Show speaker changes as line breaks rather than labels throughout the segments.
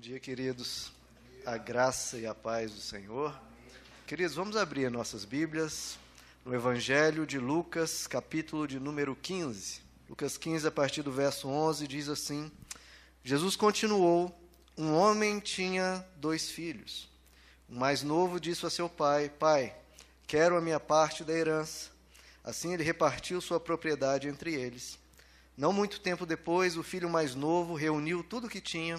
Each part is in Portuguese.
Bom dia, queridos. A graça e a paz do Senhor. Queridos, vamos abrir nossas Bíblias no Evangelho de Lucas, capítulo de número 15. Lucas 15, a partir do verso 11, diz assim: Jesus continuou: Um homem tinha dois filhos. O mais novo disse a seu pai: Pai, quero a minha parte da herança. Assim ele repartiu sua propriedade entre eles. Não muito tempo depois, o filho mais novo reuniu tudo o que tinha,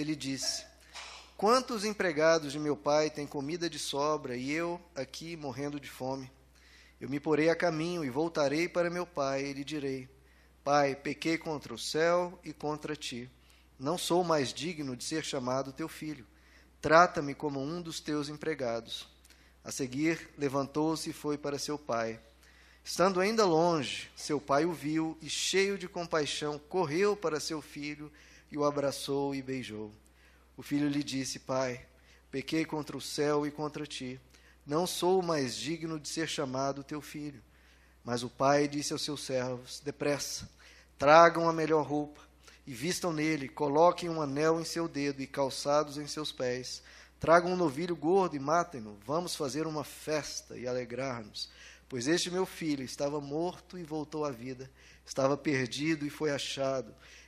ele disse: Quantos empregados de meu pai têm comida de sobra e eu aqui morrendo de fome? Eu me porei a caminho e voltarei para meu pai e lhe direi: Pai, pequei contra o céu e contra ti. Não sou mais digno de ser chamado teu filho. Trata-me como um dos teus empregados. A seguir, levantou-se e foi para seu pai. Estando ainda longe, seu pai o viu e, cheio de compaixão, correu para seu filho e o abraçou e beijou. O filho lhe disse: Pai, pequei contra o céu e contra ti. Não sou mais digno de ser chamado teu filho. Mas o pai disse aos seus servos: Depressa, tragam a melhor roupa e vistam nele, coloquem um anel em seu dedo e calçados em seus pés Tragam um novilho gordo e matem-no. Vamos fazer uma festa e alegrar-nos. Pois este meu filho estava morto e voltou à vida, estava perdido e foi achado.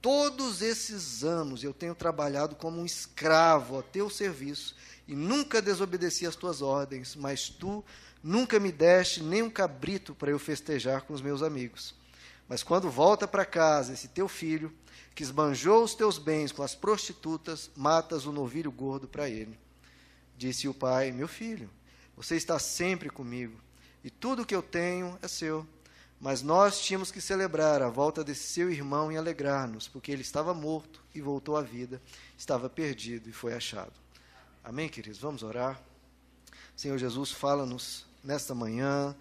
todos esses anos eu tenho trabalhado como um escravo a teu serviço e nunca desobedeci às tuas ordens, mas tu nunca me deste nem um cabrito para eu festejar com os meus amigos. Mas quando volta para casa esse teu filho, que esbanjou os teus bens com as prostitutas, matas o novilho gordo para ele. Disse o pai: Meu filho, você está sempre comigo, e tudo que eu tenho é seu. Mas nós tínhamos que celebrar a volta desse seu irmão e alegrar-nos, porque ele estava morto e voltou à vida, estava perdido e foi achado. Amém, queridos? Vamos orar. Senhor Jesus, fala-nos nesta manhã,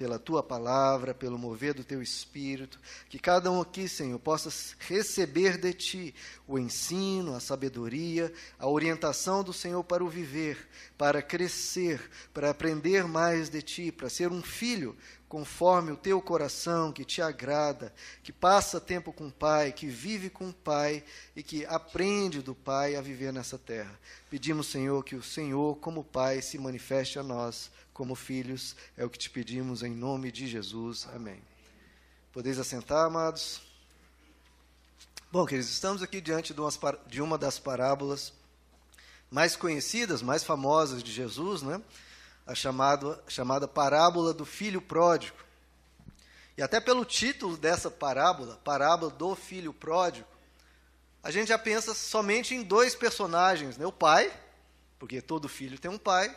pela tua palavra, pelo mover do teu espírito, que cada um aqui, Senhor, possa receber de ti o ensino, a sabedoria, a orientação do Senhor para o viver, para crescer, para aprender mais de ti, para ser um filho conforme o teu coração, que te agrada, que passa tempo com o Pai, que vive com o Pai e que aprende do Pai a viver nessa terra. Pedimos, Senhor, que o Senhor, como Pai, se manifeste a nós como filhos, é o que te pedimos em nome de Jesus. Amém. Podeis assentar, amados? Bom, queridos, estamos aqui diante de uma das parábolas mais conhecidas, mais famosas de Jesus, né? A chamada, chamada parábola do filho pródigo. E até pelo título dessa parábola, parábola do filho pródigo, a gente já pensa somente em dois personagens, né? o pai, porque todo filho tem um pai,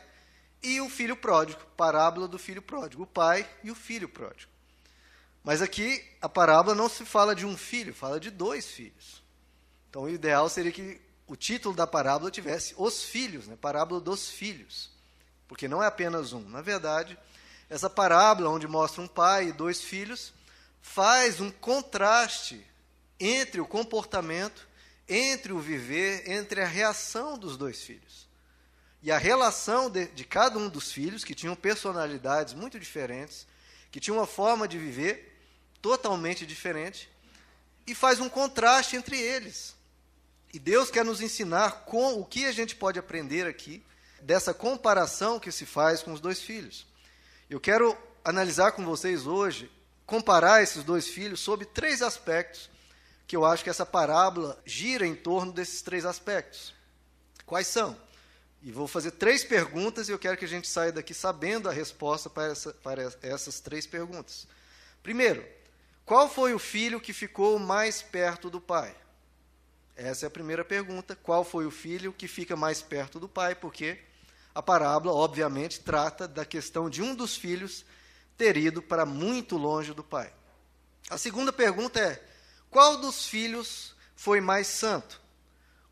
e o filho pródigo, parábola do filho pródigo, o pai e o filho pródigo. Mas aqui a parábola não se fala de um filho, fala de dois filhos. Então o ideal seria que o título da parábola tivesse os filhos, né? parábola dos filhos. Porque não é apenas um. Na verdade, essa parábola, onde mostra um pai e dois filhos, faz um contraste entre o comportamento, entre o viver, entre a reação dos dois filhos e a relação de, de cada um dos filhos, que tinham personalidades muito diferentes, que tinham uma forma de viver totalmente diferente, e faz um contraste entre eles. E Deus quer nos ensinar com o que a gente pode aprender aqui dessa comparação que se faz com os dois filhos. Eu quero analisar com vocês hoje, comparar esses dois filhos sobre três aspectos que eu acho que essa parábola gira em torno desses três aspectos. Quais são? E vou fazer três perguntas e eu quero que a gente saia daqui sabendo a resposta para, essa, para essas três perguntas. Primeiro, qual foi o filho que ficou mais perto do pai? Essa é a primeira pergunta. Qual foi o filho que fica mais perto do pai? Porque a parábola, obviamente, trata da questão de um dos filhos ter ido para muito longe do pai. A segunda pergunta é: qual dos filhos foi mais santo?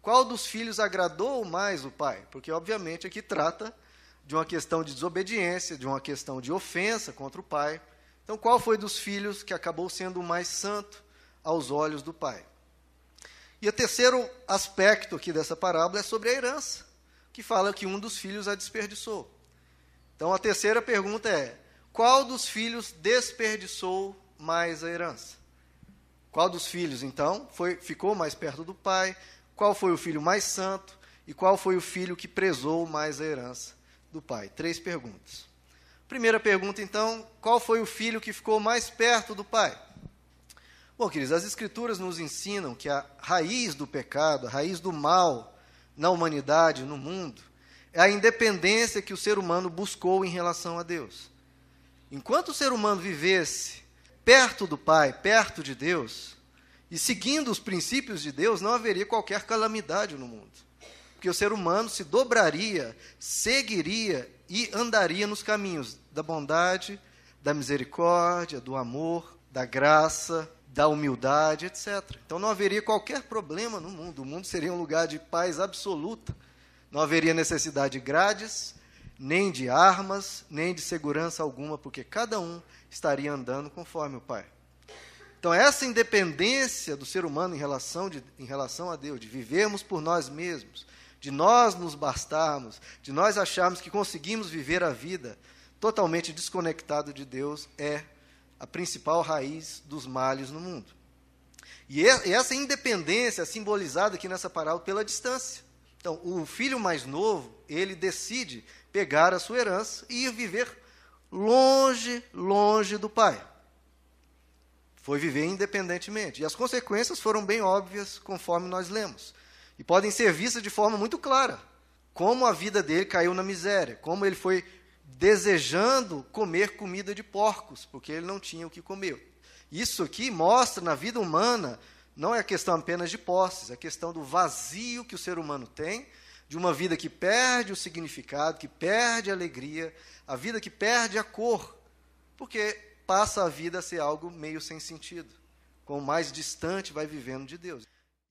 Qual dos filhos agradou mais o pai? Porque, obviamente, aqui trata de uma questão de desobediência, de uma questão de ofensa contra o pai. Então, qual foi dos filhos que acabou sendo o mais santo aos olhos do pai? E o terceiro aspecto aqui dessa parábola é sobre a herança, que fala que um dos filhos a desperdiçou. Então, a terceira pergunta é: qual dos filhos desperdiçou mais a herança? Qual dos filhos, então, foi, ficou mais perto do pai? Qual foi o filho mais santo? E qual foi o filho que prezou mais a herança do pai? Três perguntas. Primeira pergunta, então, qual foi o filho que ficou mais perto do pai? Bom, queridos, as Escrituras nos ensinam que a raiz do pecado, a raiz do mal na humanidade, no mundo, é a independência que o ser humano buscou em relação a Deus. Enquanto o ser humano vivesse perto do Pai, perto de Deus, e seguindo os princípios de Deus, não haveria qualquer calamidade no mundo. Porque o ser humano se dobraria, seguiria e andaria nos caminhos da bondade, da misericórdia, do amor, da graça, da humildade, etc. Então não haveria qualquer problema no mundo. O mundo seria um lugar de paz absoluta. Não haveria necessidade de grades, nem de armas, nem de segurança alguma, porque cada um estaria andando conforme o Pai. Então, essa independência do ser humano em relação, de, em relação a Deus, de vivermos por nós mesmos, de nós nos bastarmos, de nós acharmos que conseguimos viver a vida totalmente desconectado de Deus, é a principal raiz dos males no mundo. E essa independência é simbolizada aqui nessa parábola pela distância. Então, o filho mais novo, ele decide pegar a sua herança e ir viver longe, longe do pai. Foi viver independentemente. E as consequências foram bem óbvias, conforme nós lemos. E podem ser vistas de forma muito clara. Como a vida dele caiu na miséria, como ele foi desejando comer comida de porcos, porque ele não tinha o que comer. Isso aqui mostra na vida humana, não é questão apenas de posses, é questão do vazio que o ser humano tem, de uma vida que perde o significado, que perde a alegria, a vida que perde a cor, porque passa a vida a ser algo meio sem sentido. Quanto mais distante vai vivendo de Deus.